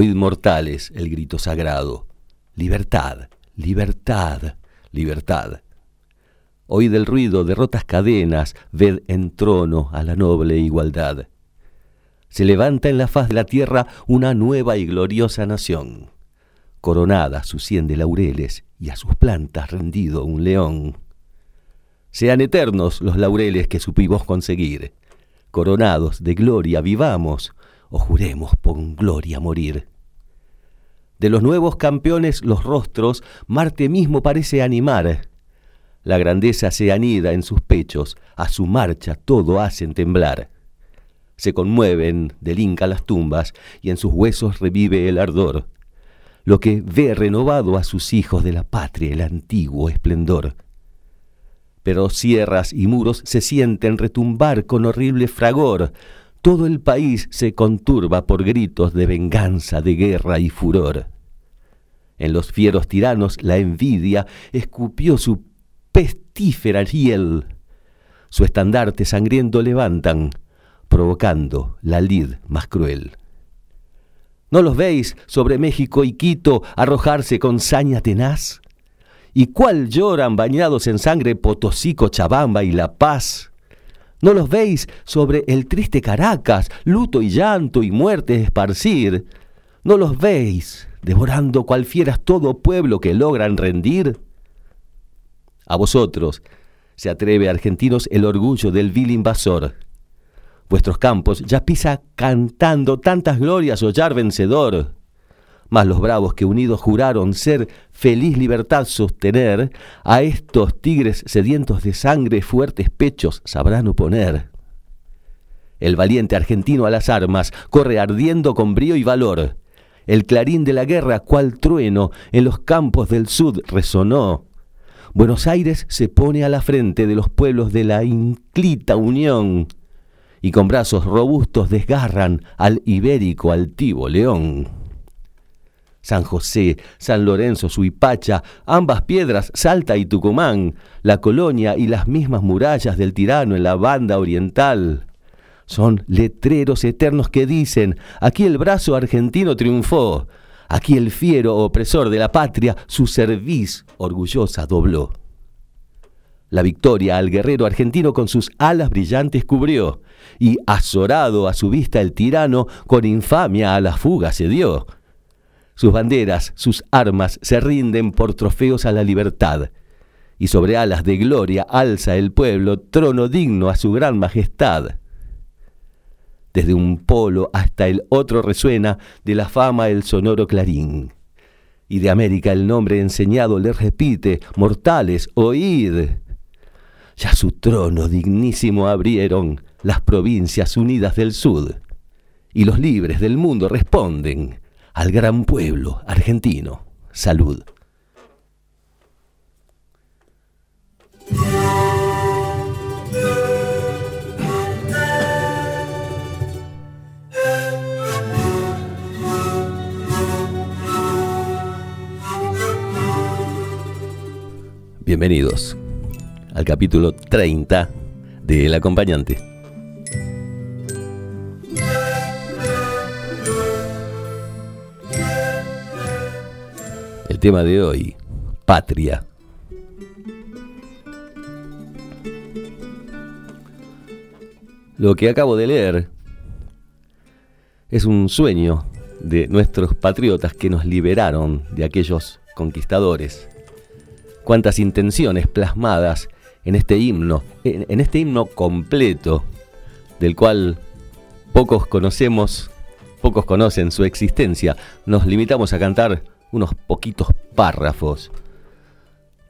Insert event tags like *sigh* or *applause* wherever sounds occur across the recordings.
Oíd mortales el grito sagrado. Libertad, libertad, libertad. Oíd el ruido de rotas cadenas, ved en trono a la noble igualdad. Se levanta en la faz de la tierra una nueva y gloriosa nación. Coronada su cien de laureles y a sus plantas rendido un león. Sean eternos los laureles que supimos conseguir. Coronados de gloria vivamos, o juremos por gloria morir. De los nuevos campeones los rostros Marte mismo parece animar. La grandeza se anida en sus pechos, a su marcha todo hacen temblar. Se conmueven del Inca las tumbas y en sus huesos revive el ardor, lo que ve renovado a sus hijos de la patria el antiguo esplendor. Pero sierras y muros se sienten retumbar con horrible fragor, todo el país se conturba por gritos de venganza, de guerra y furor. En los fieros tiranos la envidia escupió su pestífera hiel. Su estandarte sangriento levantan, provocando la lid más cruel. ¿No los veis sobre México y Quito arrojarse con saña tenaz? ¿Y cuál lloran bañados en sangre Potosí, Chabamba y La Paz? ¿No los veis sobre el triste Caracas, luto y llanto y muerte esparcir? ¿No los veis devorando cual fieras todo pueblo que logran rendir? A vosotros se atreve, argentinos, el orgullo del vil invasor. Vuestros campos ya pisa cantando tantas glorias hollar vencedor mas los bravos que unidos juraron ser feliz libertad sostener, a estos tigres sedientos de sangre fuertes pechos sabrán oponer. El valiente argentino a las armas corre ardiendo con brío y valor. El clarín de la guerra, cual trueno, en los campos del sud resonó. Buenos Aires se pone a la frente de los pueblos de la inclita unión y con brazos robustos desgarran al ibérico altivo león. San José, San Lorenzo, Suipacha, ambas piedras, Salta y Tucumán, la colonia y las mismas murallas del tirano en la banda oriental. Son letreros eternos que dicen, aquí el brazo argentino triunfó, aquí el fiero opresor de la patria su cerviz orgullosa dobló. La victoria al guerrero argentino con sus alas brillantes cubrió, y azorado a su vista el tirano con infamia a la fuga se dio sus banderas, sus armas se rinden por trofeos a la libertad. Y sobre alas de gloria alza el pueblo trono digno a su gran majestad. Desde un polo hasta el otro resuena de la fama el sonoro clarín. Y de América el nombre enseñado le repite, mortales, oíd. Ya su trono dignísimo abrieron las provincias unidas del sud, y los libres del mundo responden, al gran pueblo argentino. Salud. Bienvenidos al capítulo 30 de El acompañante. Tema de hoy, patria. Lo que acabo de leer es un sueño de nuestros patriotas que nos liberaron de aquellos conquistadores. Cuántas intenciones plasmadas en este himno, en, este himno completo, del cual pocos conocemos, pocos conocen su existencia. Nos limitamos a cantar unos poquitos párrafos,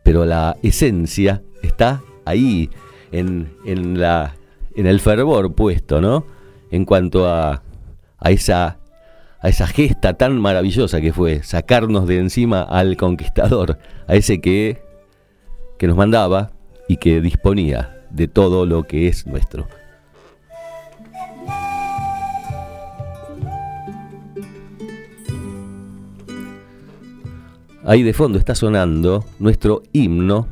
pero la esencia está ahí, en, en, la, en el fervor puesto, ¿no? En cuanto a, a, esa, a esa gesta tan maravillosa que fue sacarnos de encima al conquistador, a ese que, que nos mandaba y que disponía de todo lo que es nuestro. Ahí de fondo está sonando nuestro himno,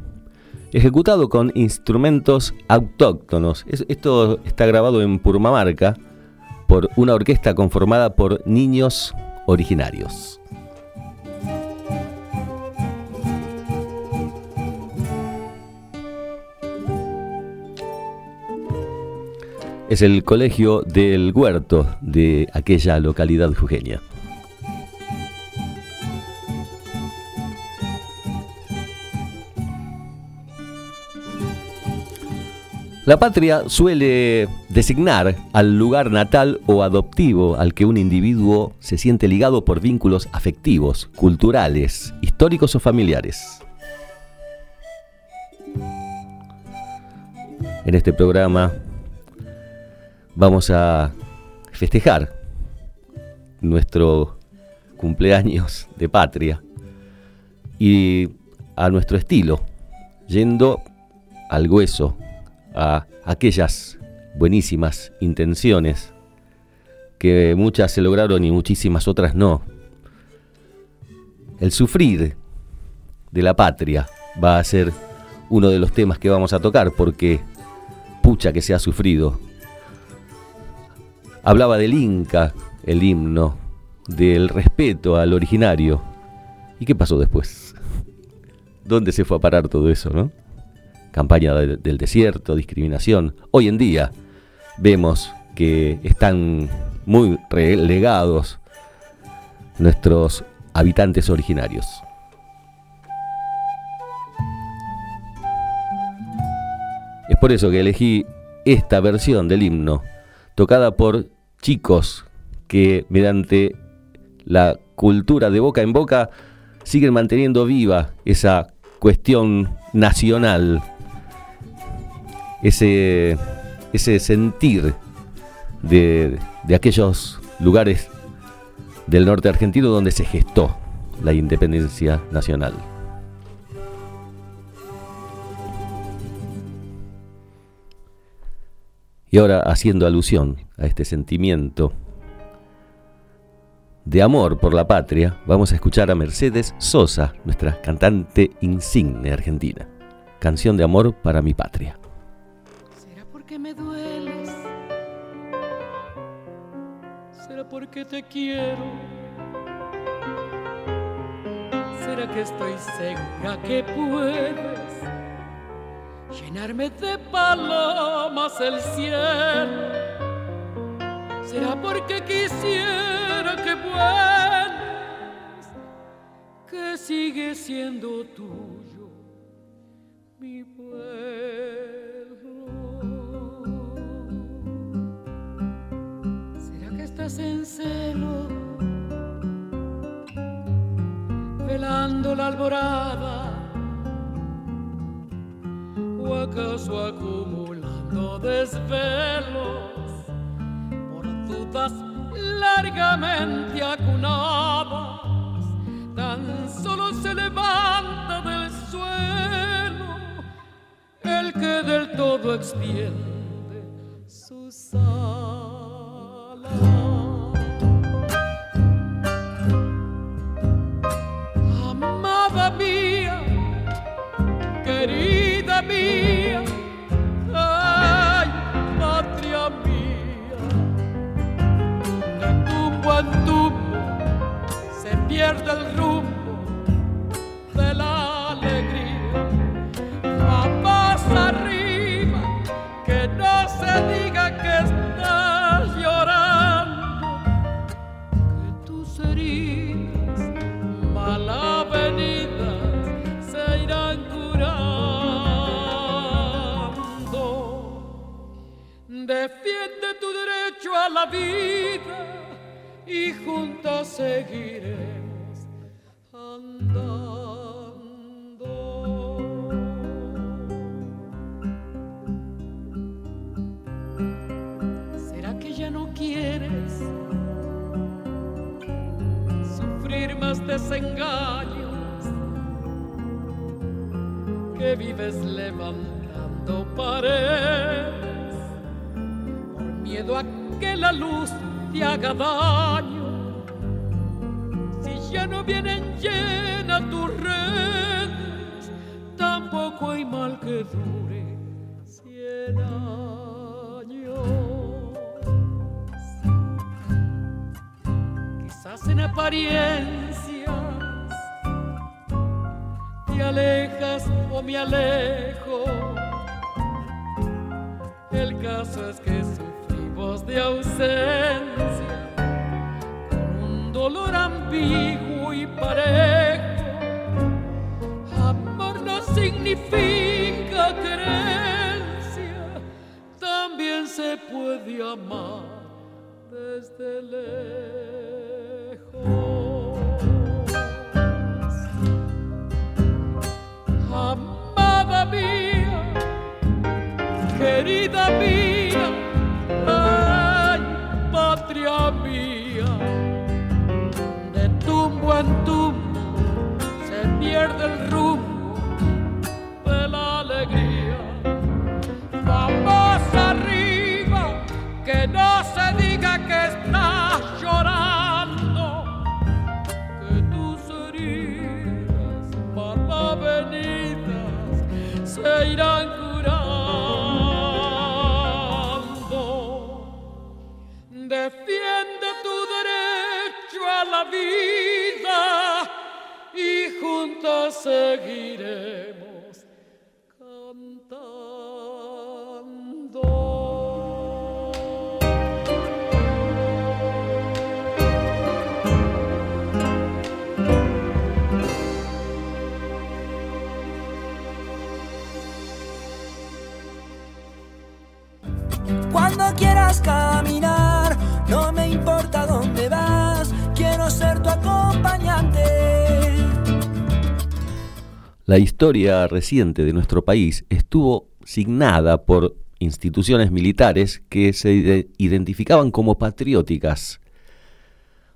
ejecutado con instrumentos autóctonos. Esto está grabado en Purmamarca por una orquesta conformada por niños originarios. Es el colegio del huerto de aquella localidad jujeña. La patria suele designar al lugar natal o adoptivo al que un individuo se siente ligado por vínculos afectivos, culturales, históricos o familiares. En este programa vamos a festejar nuestro cumpleaños de patria y a nuestro estilo, yendo al hueso a aquellas buenísimas intenciones que muchas se lograron y muchísimas otras no. El sufrir de la patria va a ser uno de los temas que vamos a tocar porque pucha que se ha sufrido. Hablaba del Inca, el himno, del respeto al originario. ¿Y qué pasó después? ¿Dónde se fue a parar todo eso, no? Campaña del desierto, discriminación. Hoy en día vemos que están muy relegados nuestros habitantes originarios. Es por eso que elegí esta versión del himno, tocada por chicos que mediante la cultura de boca en boca siguen manteniendo viva esa cuestión nacional ese, ese sentir de, de aquellos lugares del norte argentino donde se gestó la independencia nacional. Y ahora haciendo alusión a este sentimiento de amor por la patria, vamos a escuchar a Mercedes Sosa, nuestra cantante insigne argentina. Canción de amor para mi patria me dueles? ¿Será porque te quiero? ¿Será que estoy segura que puedes llenarme de palomas el cielo? ¿Será porque quisiera que vuelves? Que sigue siendo tuyo mi en celo, velando la alborada, o acaso acumulando desvelos por dudas largamente acunadas, tan solo se levanta del suelo el que del todo extiende sus alas. la vida y juntas seguiremos andando. ¿Será que ya no quieres sufrir más desengaños que vives levantando paredes por miedo a que la luz te haga daño. Si ya no vienen llenas tus redes, tampoco hay mal que dure cien años. Quizás en apariencias te alejas o me alejo. El caso es que de ausencia, con un dolor ambiguo y parejo. Amor no significa creencia, también se puede amar desde lejos. Amada mía, querida mía, pierde el rumbo de la alegría. Vamos arriba, que no se diga que estás llorando, que tus heridas venidas se irán Defiende tu derecho a la vida seguiremos cantando. Cuando quieras caminar no me importa La historia reciente de nuestro país estuvo signada por instituciones militares que se identificaban como patrióticas.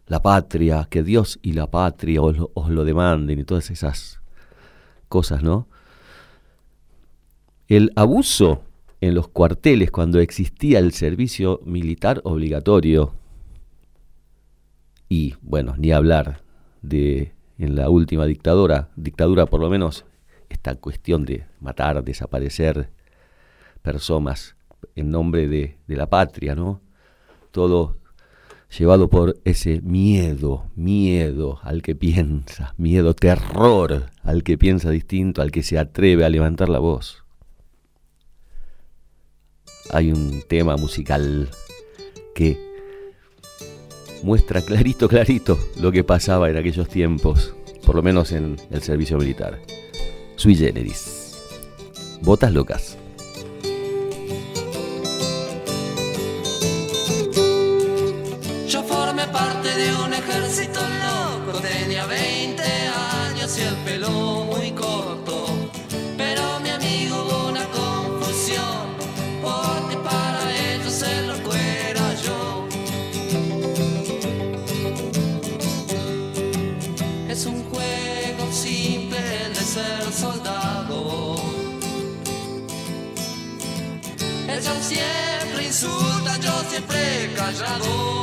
La patria, que Dios y la patria os lo, lo demanden y todas esas cosas, ¿no? El abuso en los cuarteles cuando existía el servicio militar obligatorio. Y bueno, ni hablar de en la última dictadura, dictadura por lo menos, esta cuestión de matar, desaparecer personas en nombre de, de la patria, ¿no? Todo llevado por ese miedo, miedo al que piensa, miedo, terror al que piensa distinto, al que se atreve a levantar la voz hay un tema musical que muestra clarito, clarito lo que pasaba en aquellos tiempos, por lo menos en el servicio militar. Sui generis. Botas locas. Siempre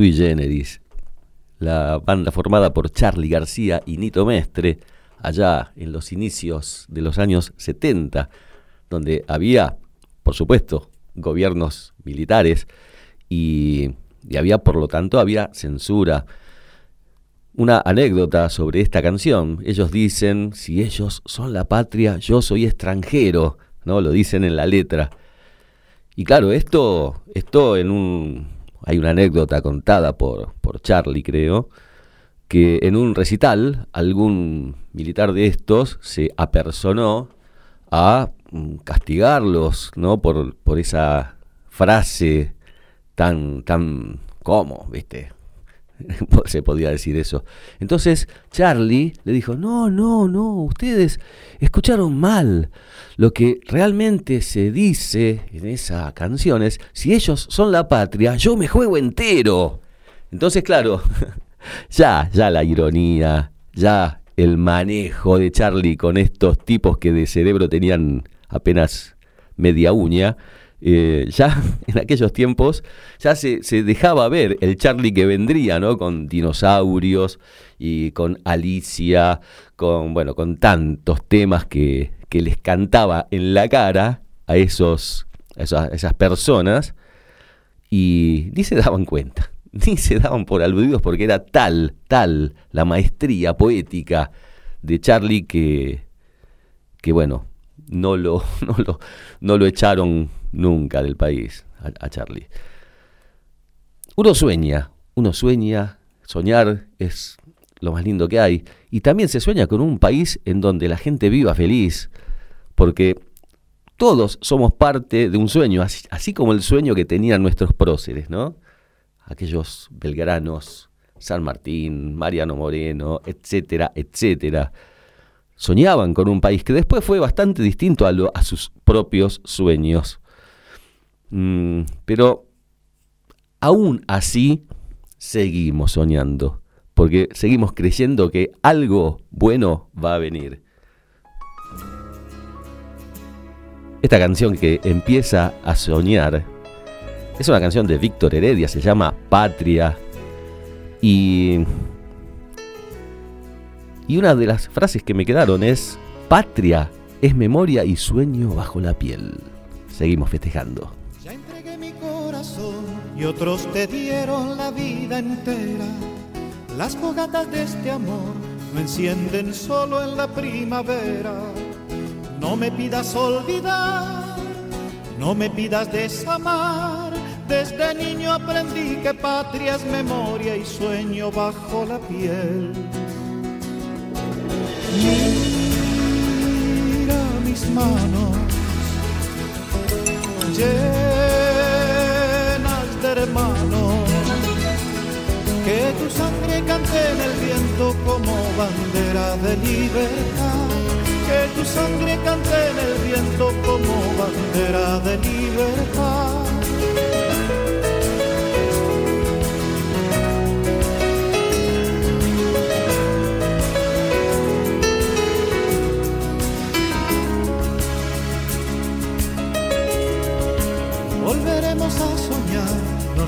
Sui la banda formada por Charlie García y Nito Mestre, allá en los inicios de los años 70, donde había, por supuesto, gobiernos militares y, y había, por lo tanto, había censura. Una anécdota sobre esta canción. Ellos dicen, si ellos son la patria, yo soy extranjero, ¿no? Lo dicen en la letra. Y claro, esto, esto en un, hay una anécdota contada por, por Charlie, creo, que en un recital algún militar de estos se apersonó a mm, castigarlos, ¿no? Por, por esa frase tan, tan, ¿cómo? ¿Viste? *laughs* se podía decir eso. Entonces Charlie le dijo, no, no, no, ustedes escucharon mal. Lo que realmente se dice en esa canción es, si ellos son la patria, yo me juego entero. Entonces, claro, *laughs* ya, ya la ironía, ya el manejo de Charlie con estos tipos que de cerebro tenían apenas media uña, eh, ya *laughs* en aquellos tiempos ya se, se, dejaba ver el Charlie que vendría, ¿no? Con dinosaurios y con Alicia, con, bueno, con tantos temas que, que les cantaba en la cara a, esos, esas, esas personas y ni se daban cuenta, *laughs* ni se daban por aludidos porque era tal, tal la maestría poética de Charlie que, que bueno, no lo, *laughs* no lo, no lo echaron nunca del país a, Charlie. Uno sueña, uno sueña, soñar es lo más lindo que hay, y también se sueña con un país en donde la gente viva feliz, porque todos somos parte de un sueño, así, así como el sueño que tenían nuestros próceres, ¿no? Aquellos belgranos, San Martín, Mariano Moreno, etcétera, etcétera soñaban con un país que después fue bastante distinto a, lo, a sus propios sueños. Mm, pero aún así seguimos soñando, porque seguimos creyendo que algo bueno va a venir. Esta canción que empieza a soñar es una canción de Víctor Heredia, se llama Patria. Y y una de las frases que me quedaron es, patria es memoria y sueño bajo la piel. Seguimos festejando. Y otros te dieron la vida entera. Las fogatas de este amor no encienden solo en la primavera. No me pidas olvidar, no me pidas desamar. Desde niño aprendí que patria es memoria y sueño bajo la piel. Mira mis manos llenas de hermanos, que tu sangre cante en el viento como bandera de libertad. Que tu sangre cante en el viento como bandera de libertad. volveremos a.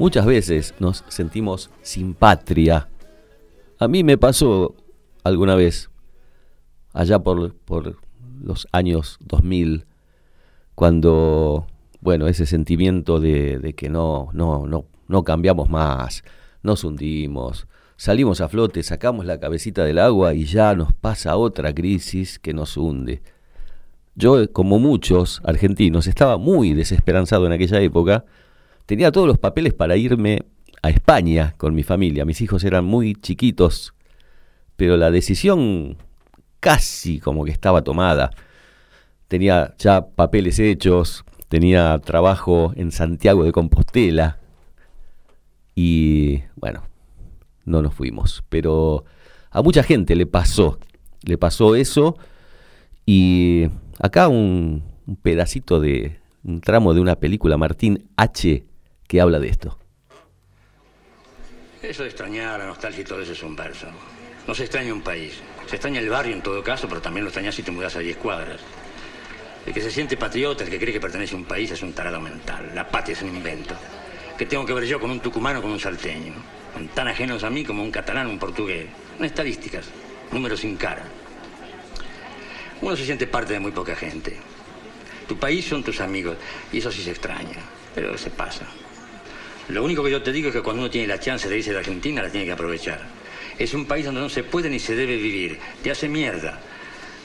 Muchas veces nos sentimos sin patria. A mí me pasó alguna vez, allá por, por los años 2000, cuando, bueno, ese sentimiento de, que no, no, no, no cambiamos más, nos hundimos, salimos a flote, sacamos la cabecita del agua y ya nos pasa otra crisis que nos hunde. Yo, como muchos argentinos, estaba muy desesperanzado en aquella época, tenía todos los papeles para irme a España con mi familia, mis hijos eran muy chiquitos, pero la decisión casi como que estaba tomada. Tenía ya papeles hechos, tenía trabajo en Santiago de Compostela y bueno, no nos fuimos, pero a mucha gente le pasó, le pasó eso y acá un, un pedacito de un tramo de una película Martín H que habla de esto. Eso de extrañar, la nostalgia y todo eso es un verso. No se extraña un país. Se extraña el barrio en todo caso, pero también lo extrañas si te mudas a 10 cuadras. El que se siente patriota, el que cree que pertenece a un país, es un tarado mental. La patria es un invento. ¿Qué tengo que ver yo con un tucumano con un salteño? Tan ajenos a mí como un catalán o un portugués. Son estadísticas, números sin cara. Uno se siente parte de muy poca gente. Tu país son tus amigos, y eso sí se extraña, pero se pasa. Lo único que yo te digo es que cuando uno tiene la chance de irse de Argentina, la tiene que aprovechar. Es un país donde no se puede ni se debe vivir. Te hace mierda.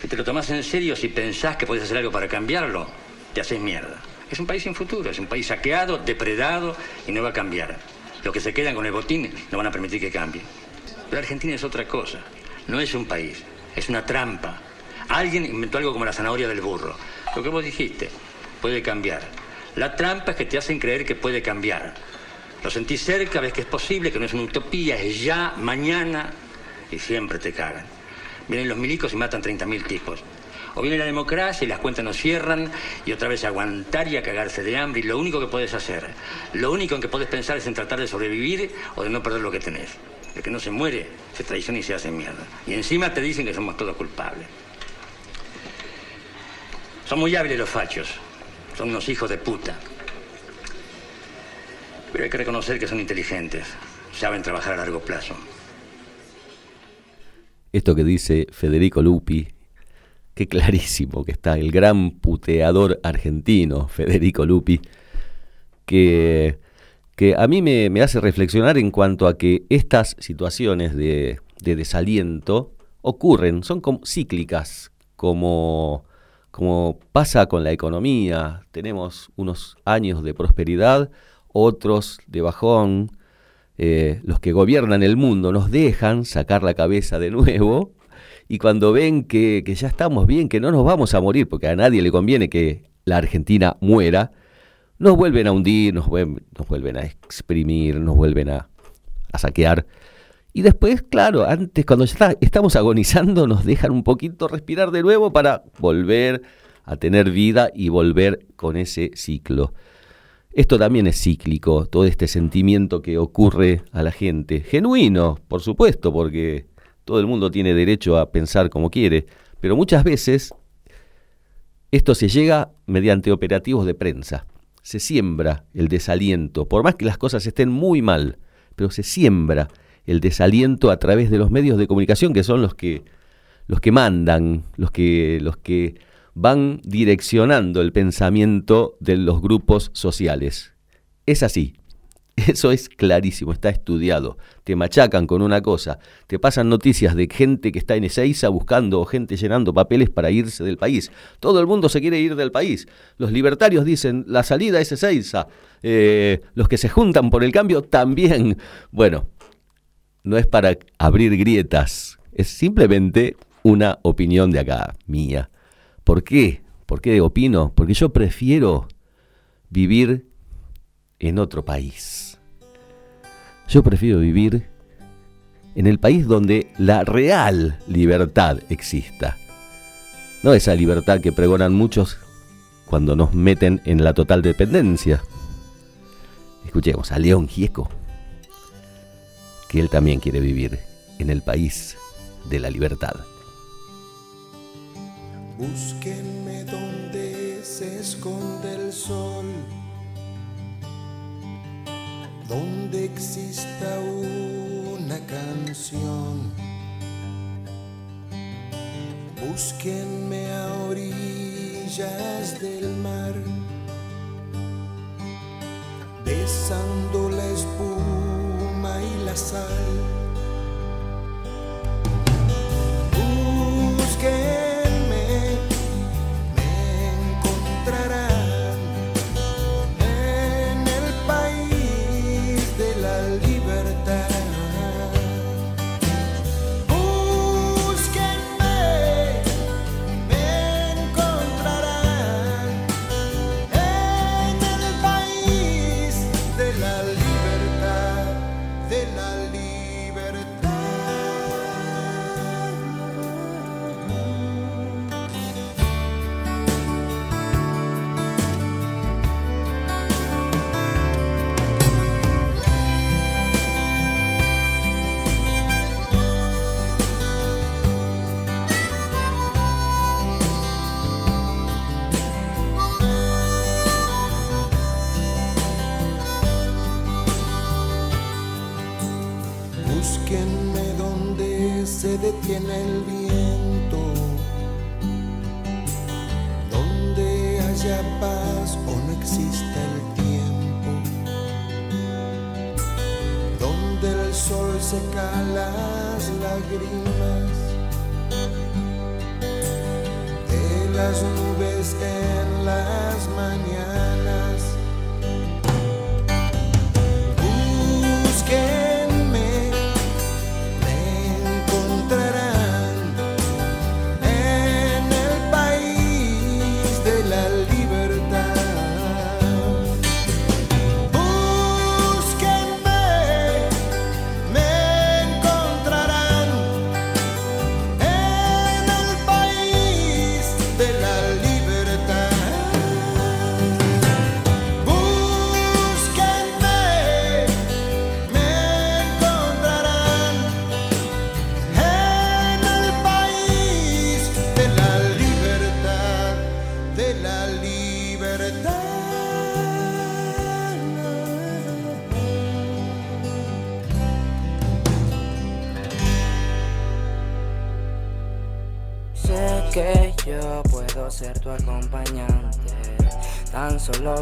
Si te lo tomas en serio, si pensás que puedes hacer algo para cambiarlo, te haces mierda. Es un país sin futuro, es un país saqueado, depredado y no va a cambiar. Los que se quedan con el botín no van a permitir que cambie. Pero Argentina es otra cosa. No es un país, es una trampa. Alguien inventó algo como la zanahoria del burro. Lo que vos dijiste, puede cambiar. La trampa es que te hacen creer que puede cambiar. Lo sentís cerca, ves que es posible, que no es una utopía, es ya, mañana, y siempre te cagan. Vienen los milicos y matan 30.000 tipos. O viene la democracia y las cuentas no cierran y otra vez aguantar y a cagarse de hambre y lo único que puedes hacer, lo único en que puedes pensar es en tratar de sobrevivir o de no perder lo que tenés. El que no se muere se traiciona y se hace mierda. Y encima te dicen que somos todos culpables. Son muy hábiles los fachos. Son unos hijos de puta. Pero hay que reconocer que son inteligentes. Saben trabajar a largo plazo. Esto que dice Federico Lupi, qué clarísimo que está el gran puteador argentino, Federico Lupi, que, que a mí me, me hace reflexionar en cuanto a que estas situaciones de, de desaliento ocurren, son cíclicas, como, como pasa con la economía. Tenemos unos años de prosperidad, otros de bajón, eh, los que gobiernan el mundo nos dejan sacar la cabeza de nuevo y cuando ven que, ya estamos bien, que no nos vamos a morir, porque a nadie le conviene que la Argentina muera, nos vuelven a hundir, nos vuelven, a exprimir, nos vuelven a, saquear. Y después, claro, antes cuando ya estamos agonizando, nos dejan un poquito respirar de nuevo para volver a tener vida y volver con ese ciclo. Esto también es cíclico, todo este sentimiento que ocurre a la gente. Genuino, por supuesto, porque todo el mundo tiene derecho a pensar como quiere, pero muchas veces esto se llega mediante operativos de prensa. Se siembra el desaliento, por más que las cosas estén muy mal, pero se siembra el desaliento a través de los medios de comunicación que son los que los que mandan, los que los que van direccionando el pensamiento de los grupos sociales. Es así. *laughs* Eso es clarísimo, está estudiado. Te machacan con una cosa, te pasan noticias de gente que está en Ezeiza buscando o gente llenando papeles para irse del país. Todo el mundo se quiere ir del país. Los libertarios dicen, la salida es Ezeiza. Eh, los que se juntan por el cambio también. *laughs* Bueno, no es para abrir grietas, es simplemente una opinión de acá, mía. ¿Por qué? ¿Por qué opino? Porque yo prefiero vivir en otro país. Yo prefiero vivir en el país donde la real libertad exista. No esa libertad que pregonan muchos cuando nos meten en la total dependencia. Escuchemos a León Gieco, que él también quiere vivir en el país de la libertad. Búsquenme donde se esconde el sol donde exista una canción. Búsquenme a orillas del mar, besando la espuma y la sal. Busquen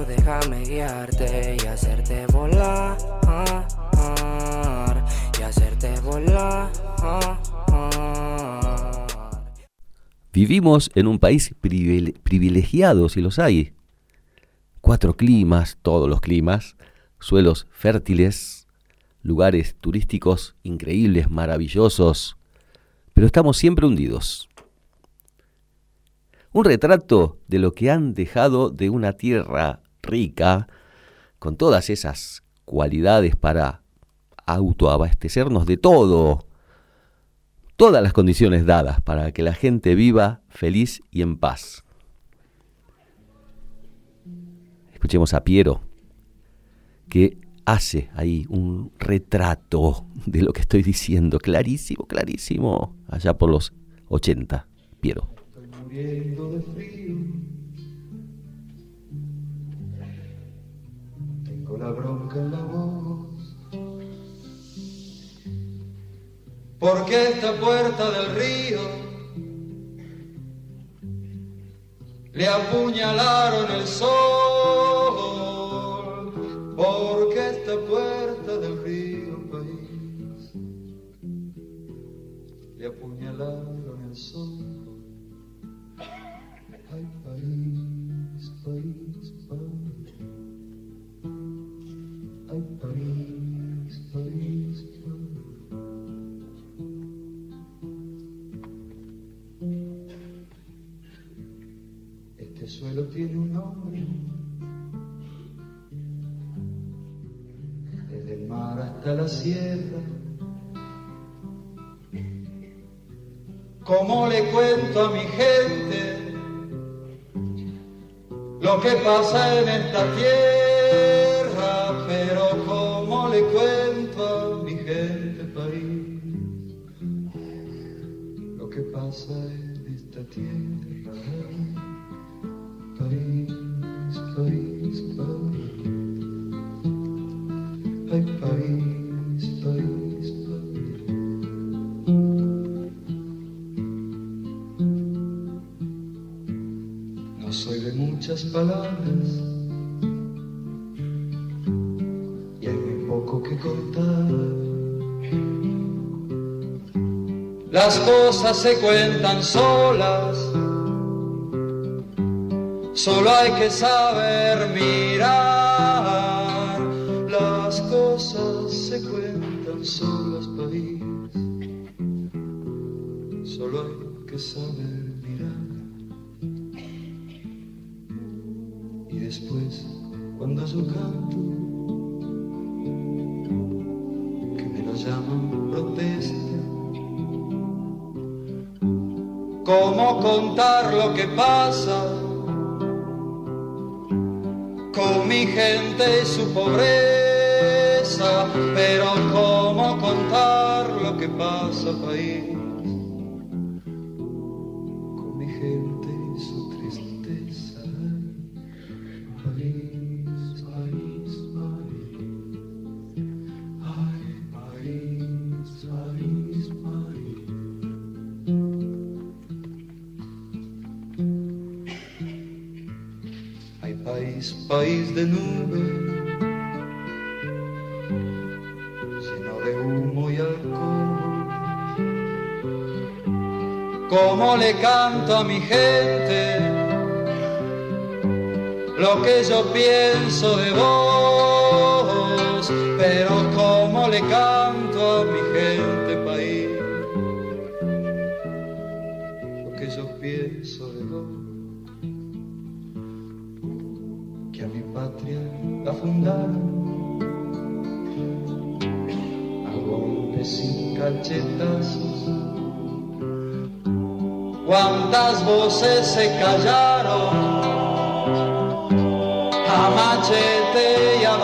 déjame guiarte y hacerte volar. Y hacerte volar. Vivimos en un país privilegiado, si los hay. Cuatro climas, todos los climas, suelos fértiles, lugares turísticos increíbles, maravillosos, pero estamos siempre hundidos. Un retrato de lo que han dejado de una tierra rica, con todas esas cualidades para autoabastecernos de todo, todas las condiciones dadas para que la gente viva feliz y en paz. Escuchemos a Piero, que hace ahí un retrato de lo que estoy diciendo, clarísimo, clarísimo, allá por los 80, Piero muriendo de frío. Tengo la bronca en la voz. Porque esta puerta del río le apuñalaron el sol. Porque esta puerta del río país le apuñalaron el sol. Ay, país, país, país. ¿Cómo le cuento a mi gente lo que pasa en esta tierra? Pero ¿cómo le cuento a mi gente país lo que pasa en esta tierra? Cosas se cuentan solas, solo hay que saber mirar. Las cosas se cuentan solas, país, solo hay que saber mirar. Y después, cuando yo canto, pasa con mi gente y su pobreza? Pero ¿cómo contar lo que pasa, país? ¿Cómo le canto a mi gente lo que yo pienso de vos? Cuántas voces se callaron. A machete y a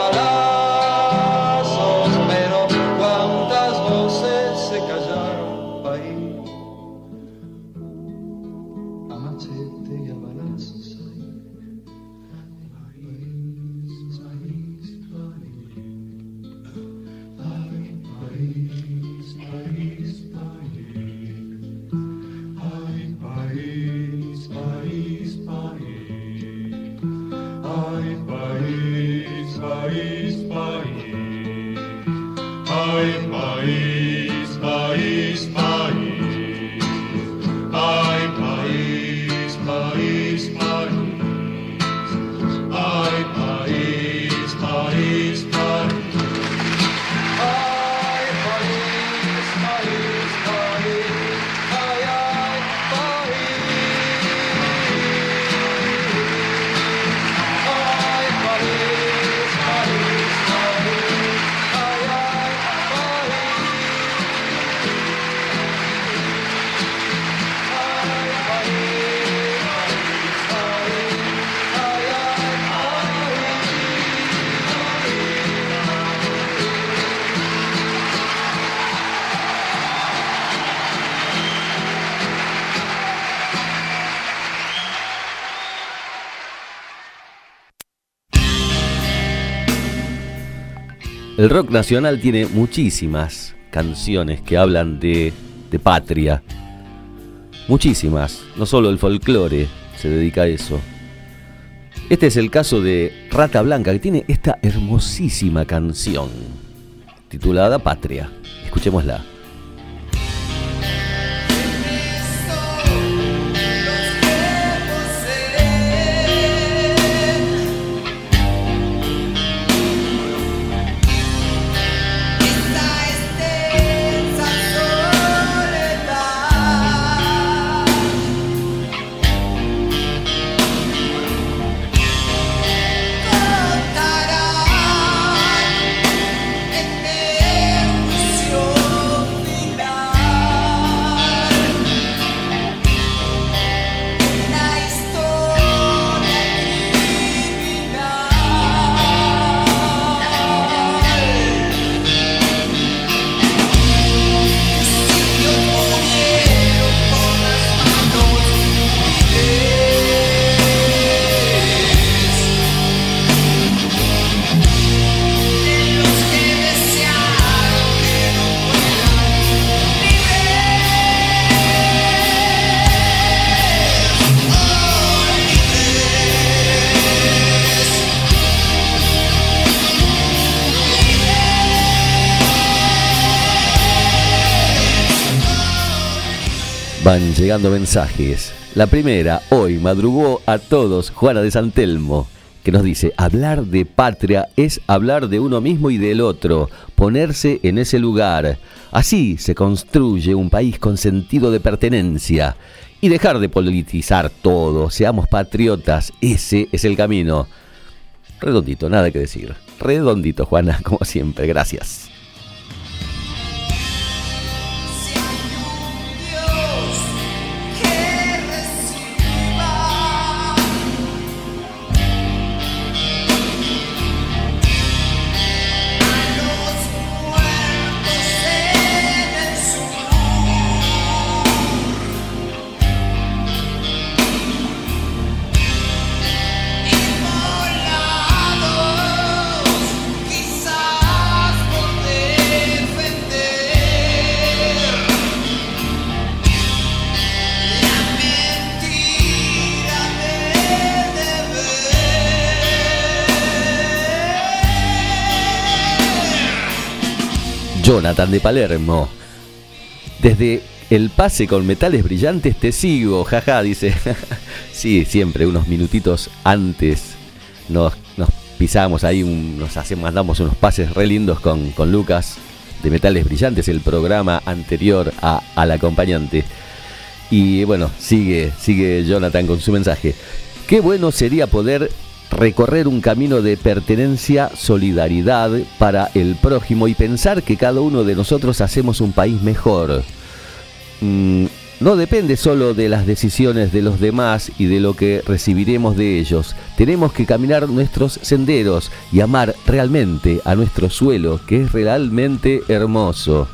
El rock nacional tiene muchísimas canciones que hablan de, de patria. Muchísimas. No solo el folclore se dedica a eso. Este es el caso de Rata Blanca, que tiene esta hermosísima canción titulada Patria. Escuchémosla. Van llegando mensajes. La primera, hoy madrugó a todos Juana de Santelmo, que nos dice, hablar de patria es hablar de uno mismo y del otro, ponerse en ese lugar. Así se construye un país con sentido de pertenencia. Y dejar de politizar todo, seamos patriotas, ese es el camino. Redondito, nada que decir. Redondito, Juana, *laughs* como siempre, gracias. Jonathan de Palermo. Desde el pase con metales brillantes te sigo, jaja, dice. *laughs* sí, siempre, unos minutitos antes nos, pisamos ahí, nos hacemos, mandamos unos pases re lindos con, con Lucas de Metales Brillantes, el programa anterior al acompañante. Y bueno, sigue, sigue Jonathan con su mensaje. Qué bueno sería poder recorrer un camino de pertenencia, solidaridad para el prójimo y pensar que cada uno de nosotros hacemos un país mejor. Mm, no depende solo de las decisiones de los demás y de lo que recibiremos de ellos. Tenemos que caminar nuestros senderos y amar realmente a nuestro suelo, que es realmente hermoso.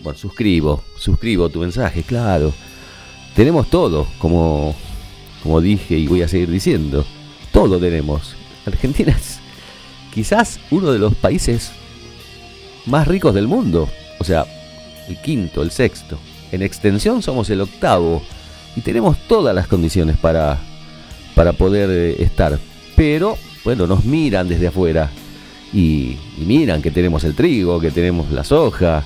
Bueno, suscribo, suscribo tu mensaje, claro. Tenemos todo, como, como dije y voy a seguir diciendo todo tenemos. Argentina es quizás uno de los países más ricos del mundo. O sea, el quinto, el sexto. En extensión somos el octavo. Y tenemos todas las condiciones para, para poder eh, estar. Pero, bueno, nos miran desde afuera. Y, miran que tenemos el trigo, que tenemos la soja.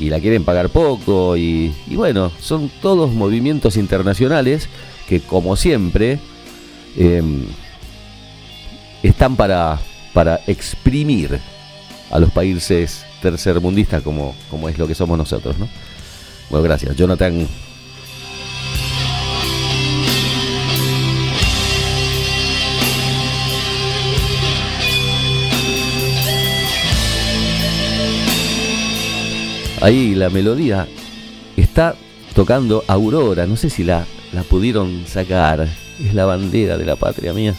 Y la quieren pagar poco. Y, bueno, son todos movimientos internacionales que como siempre... Eh, están para, para exprimir a los países tercermundistas como, como es lo que somos nosotros, ¿no? Bueno, gracias. Jonathan Ahí la melodía está tocando Aurora, no sé si la, la pudieron sacar, es la bandera de la patria mía.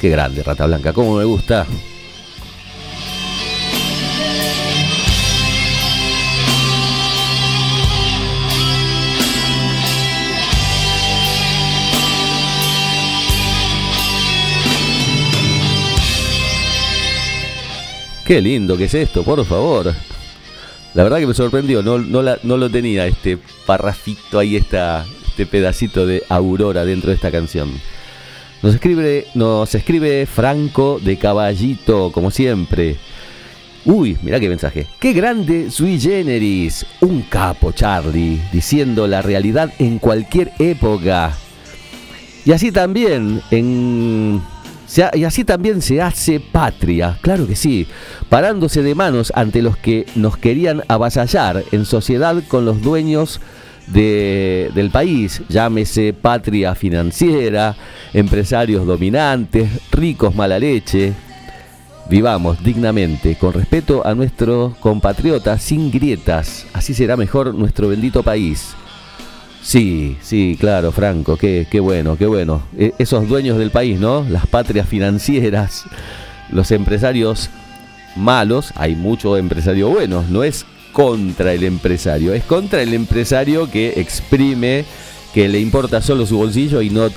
Qué grande, Rata Blanca, cómo me gusta. Qué lindo que es esto, por favor. La verdad que me sorprendió, no, lo tenía este parrafito ahí, esta, este pedacito de Aurora dentro de esta canción. Nos escribe, nos escribe Franco de Caballito, como siempre. Uy, mira qué mensaje. Qué grande sui generis. Un capo, Charlie, diciendo la realidad en cualquier época. Y así también en y así también se hace patria, claro que sí, parándose de manos ante los que nos querían avasallar en sociedad con los dueños del país, llámese patria financiera, empresarios dominantes, ricos mala leche. Vivamos dignamente, con respeto a nuestros compatriotas, sin grietas, así será mejor nuestro bendito país. Sí, sí, claro, Franco, qué, qué bueno, qué bueno. E, esos dueños del país, ¿no? Las patrias financieras, los empresarios malos, hay muchos empresarios buenos, no es contra el empresario, es contra el empresario que exprime, que le importa solo su bolsillo y no,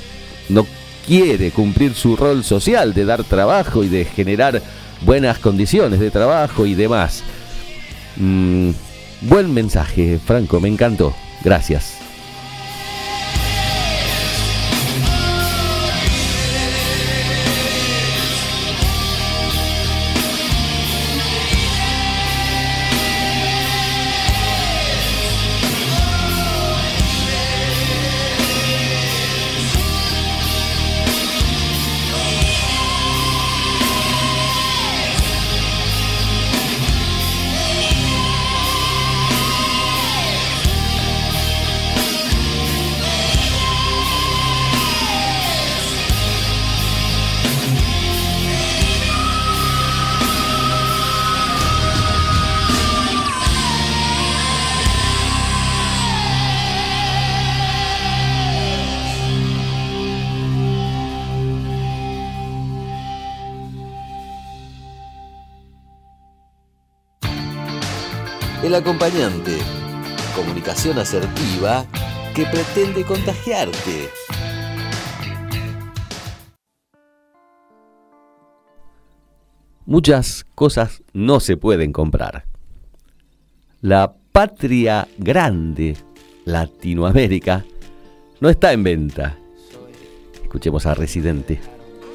no quiere cumplir su rol social de dar trabajo y de generar buenas condiciones de trabajo y demás. Mm, buen mensaje, Franco, me encantó. Gracias. El acompañante. Comunicación asertiva que pretende contagiarte. Muchas cosas no se pueden comprar. La patria grande, Latinoamérica, no está en venta. Escuchemos a Residente.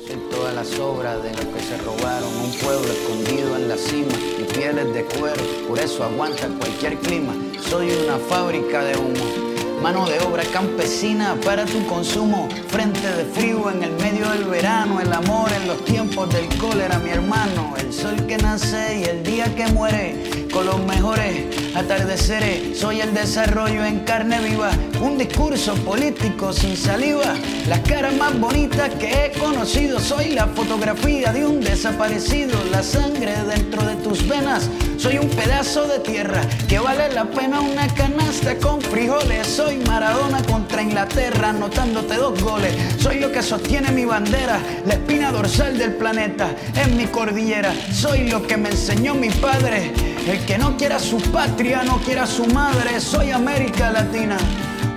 En todas las obras de los que se robaron, un pueblo escondido en la cima pieles de cuero, por eso aguanta cualquier clima. Soy una fábrica de humo, mano de obra campesina para tu consumo. Frente de frío en el medio del verano, el amor en los tiempos del cólera, mi hermano. El sol que nace y el día que muere con los mejores atardeceres. Soy el desarrollo en carne viva, un discurso político sin saliva. Las caras más bonitas que he conocido, soy la fotografía de un desaparecido, la sangre dentro de tus venas. Soy un pedazo de tierra que vale la pena una canasta con frijoles. Soy Maradona contra Inglaterra, anotándote dos goles. Soy lo que sostiene mi bandera, la espina dorsal del planeta en mi cordillera. Soy lo que me enseñó mi padre el que no quiera su patria, no quiera su madre, soy América Latina.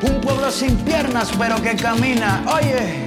Un pueblo sin piernas, pero que camina. Oye.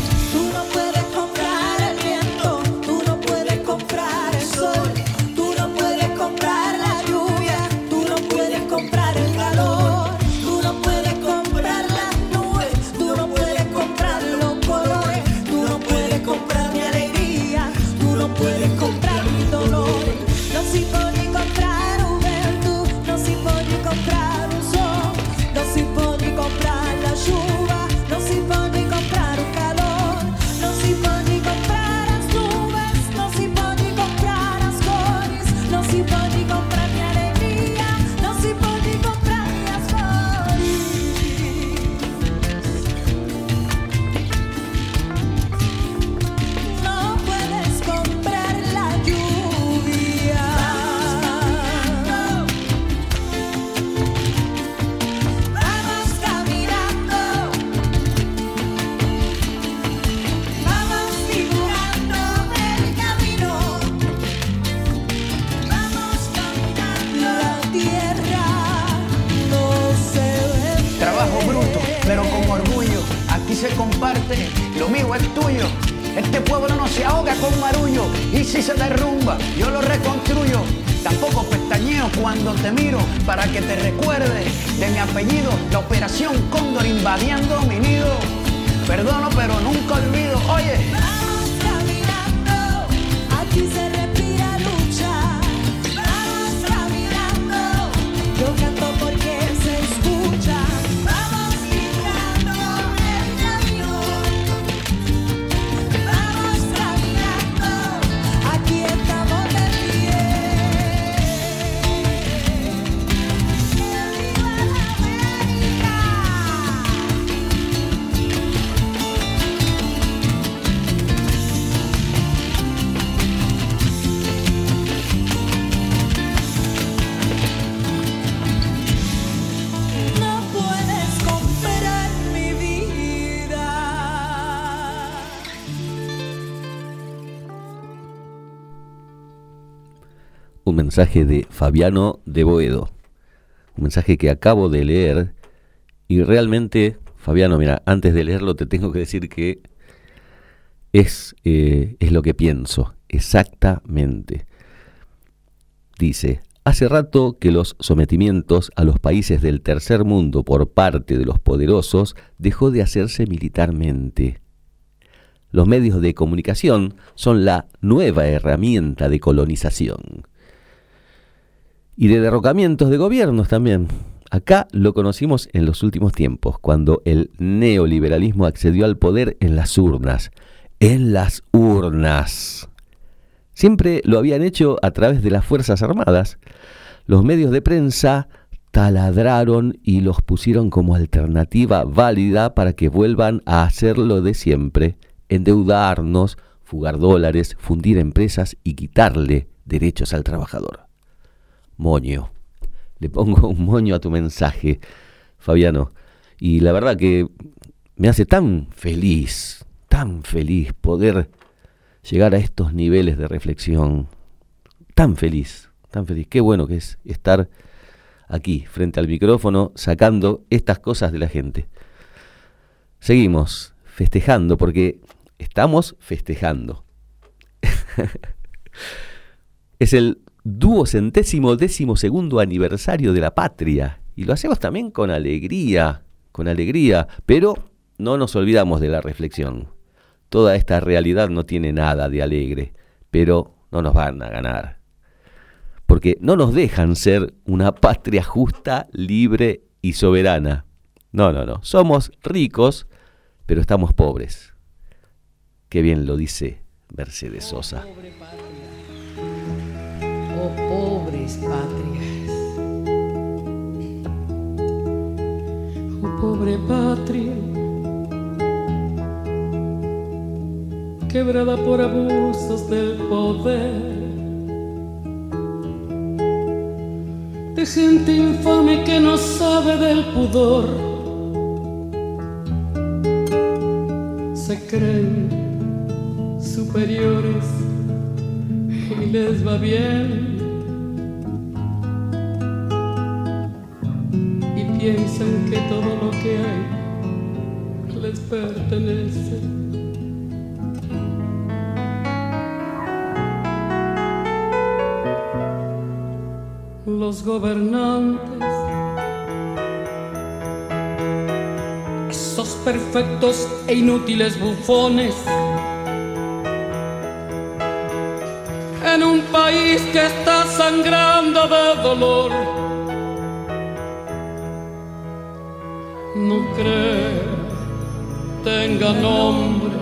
Mensaje de Fabiano de Boedo, un mensaje que acabo de leer y realmente, Fabiano, mira, antes de leerlo te tengo que decir que es, eh, es lo que pienso, exactamente. Dice, hace rato que los sometimientos a los países del tercer mundo por parte de los poderosos dejó de hacerse militarmente. Los medios de comunicación son la nueva herramienta de colonización y de derrocamientos de gobiernos también. Acá lo conocimos en los últimos tiempos, cuando el neoliberalismo accedió al poder en las urnas. En las urnas. Siempre lo habían hecho a través de las Fuerzas Armadas. Los medios de prensa taladraron y los pusieron como alternativa válida para que vuelvan a hacerlo de siempre, endeudarnos, fugar dólares, fundir empresas y quitarle derechos al trabajador moño. Le pongo un moño a tu mensaje, Fabiano. Y la verdad que me hace tan feliz, tan feliz poder llegar a estos niveles de reflexión. Tan feliz, tan feliz. Qué bueno que es estar aquí, frente al micrófono, sacando estas cosas de la gente. Seguimos festejando porque estamos festejando. *laughs* es el duocentésimo décimo segundo aniversario de la patria. Y lo hacemos también con alegría, con alegría, pero no nos olvidamos de la reflexión. Toda esta realidad no tiene nada de alegre, pero no nos van a ganar. Porque no nos dejan ser una patria justa, libre y soberana. No, no, no. Somos ricos, pero estamos pobres. Qué bien lo dice Mercedes Sosa oh pobres patrias. Oh pobre patria, quebrada por abusos del poder. De gente infame que no sabe del pudor. Se creen superiores y les va bien. piensan que todo lo que hay les pertenece. Los gobernantes, esos perfectos e inútiles bufones, en un país que está sangrando de dolor No cree tenga nombre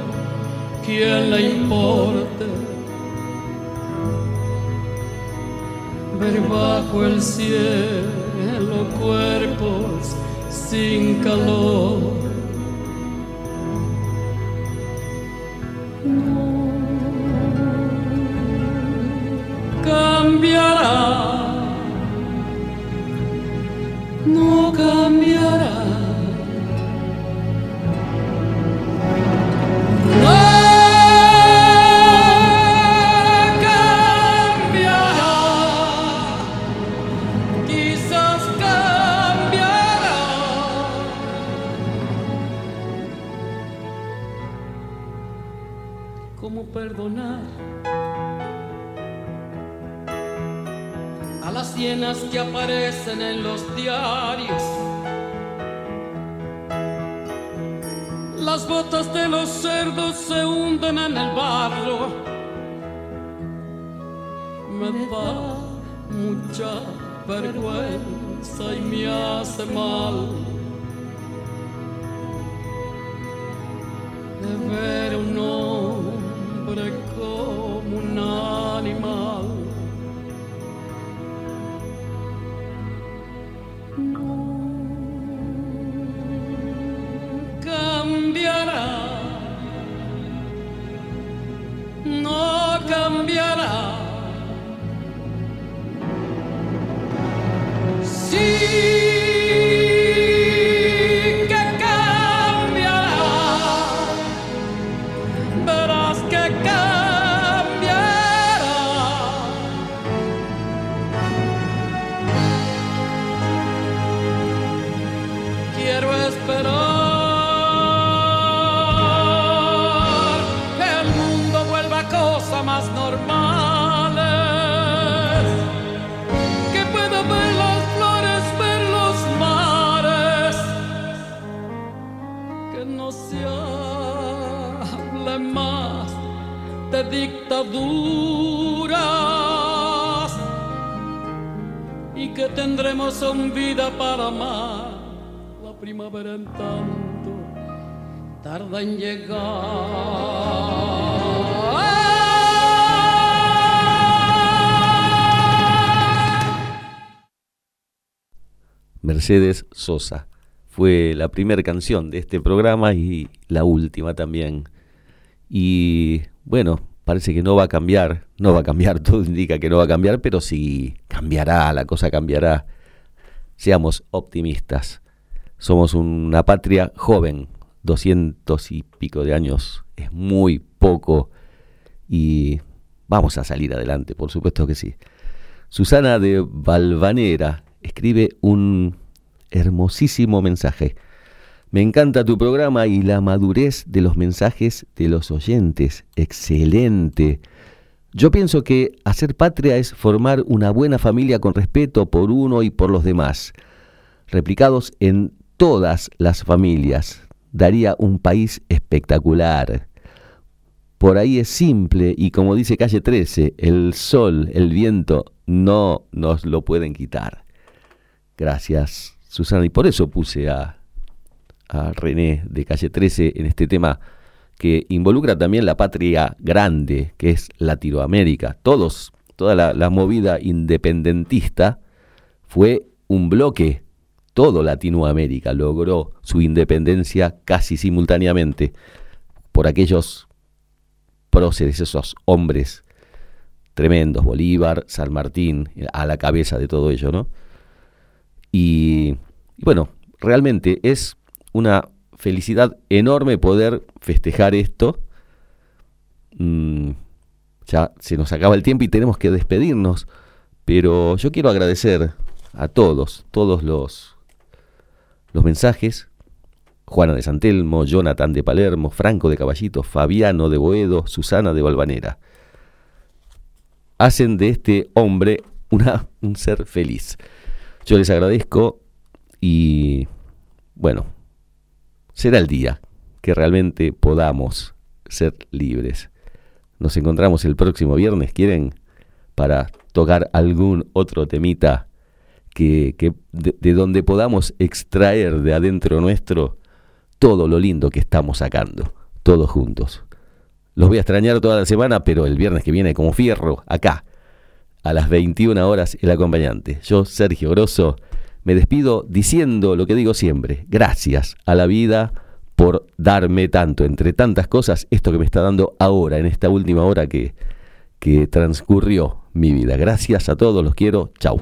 quien le importe. Ver bajo el cielo cuerpos sin calor. Más normales. Que pueda ver las flores, ver los mares. Que no se hable más de dictaduras. Y que tendremos un vida para amar. La primavera en tanto tarda en llegar. Mercedes Sosa. Fue la primera canción de este programa y la última también. Y bueno, parece que no va a cambiar, no va a cambiar, *laughs* todo indica que no va a cambiar, pero sí cambiará, la cosa cambiará. Seamos optimistas. Somos una patria joven, doscientos y pico de años, es muy poco y vamos a salir adelante, por supuesto que sí. Susana de Valvanera escribe un hermosísimo mensaje. Me encanta tu programa y la madurez de los mensajes de los oyentes. Excelente. Yo pienso que hacer patria es formar una buena familia con respeto por uno y por los demás, replicados en todas las familias. Daría un país espectacular. Por ahí es simple y como dice calle 13, el sol, el viento no nos lo pueden quitar. Gracias, Susana. Y por eso puse a, a René de calle 13 en este tema que involucra también la patria grande, que es Latinoamérica. Todos, toda la, la movida independentista fue un bloque. Todo Latinoamérica logró su independencia casi simultáneamente por aquellos próceres, esos hombres tremendos, Bolívar, San Martín, a la cabeza de todo ello, ¿no? Y, bueno, realmente es una felicidad enorme poder festejar esto. Mm, ya se nos acaba el tiempo y tenemos que despedirnos, pero yo quiero agradecer a todos, todos los, los mensajes. Juana de Santelmo, Jonathan de Palermo, Franco de Caballito, Fabiano de Boedo, Susana de Valvanera. Hacen de este hombre una, un ser feliz. Yo les agradezco y bueno, será el día que realmente podamos ser libres. Nos encontramos el próximo viernes, ¿quieren? Para tocar algún otro temita que, de, de, donde podamos extraer de adentro nuestro todo lo lindo que estamos sacando, todos juntos. Los voy a extrañar toda la semana, pero el viernes que viene como fierro, acá, a las 21 horas, el acompañante. Yo, Sergio Grosso, me despido diciendo lo que digo siempre, gracias a la vida por darme tanto, entre tantas cosas, esto que me está dando ahora, en esta última hora que, que transcurrió mi vida. Gracias a todos, los quiero, chau.